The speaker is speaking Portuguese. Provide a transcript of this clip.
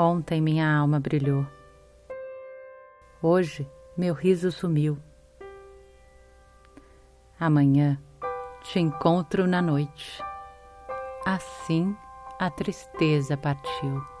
Ontem minha alma brilhou. Hoje meu riso sumiu. Amanhã te encontro na noite. Assim a tristeza partiu.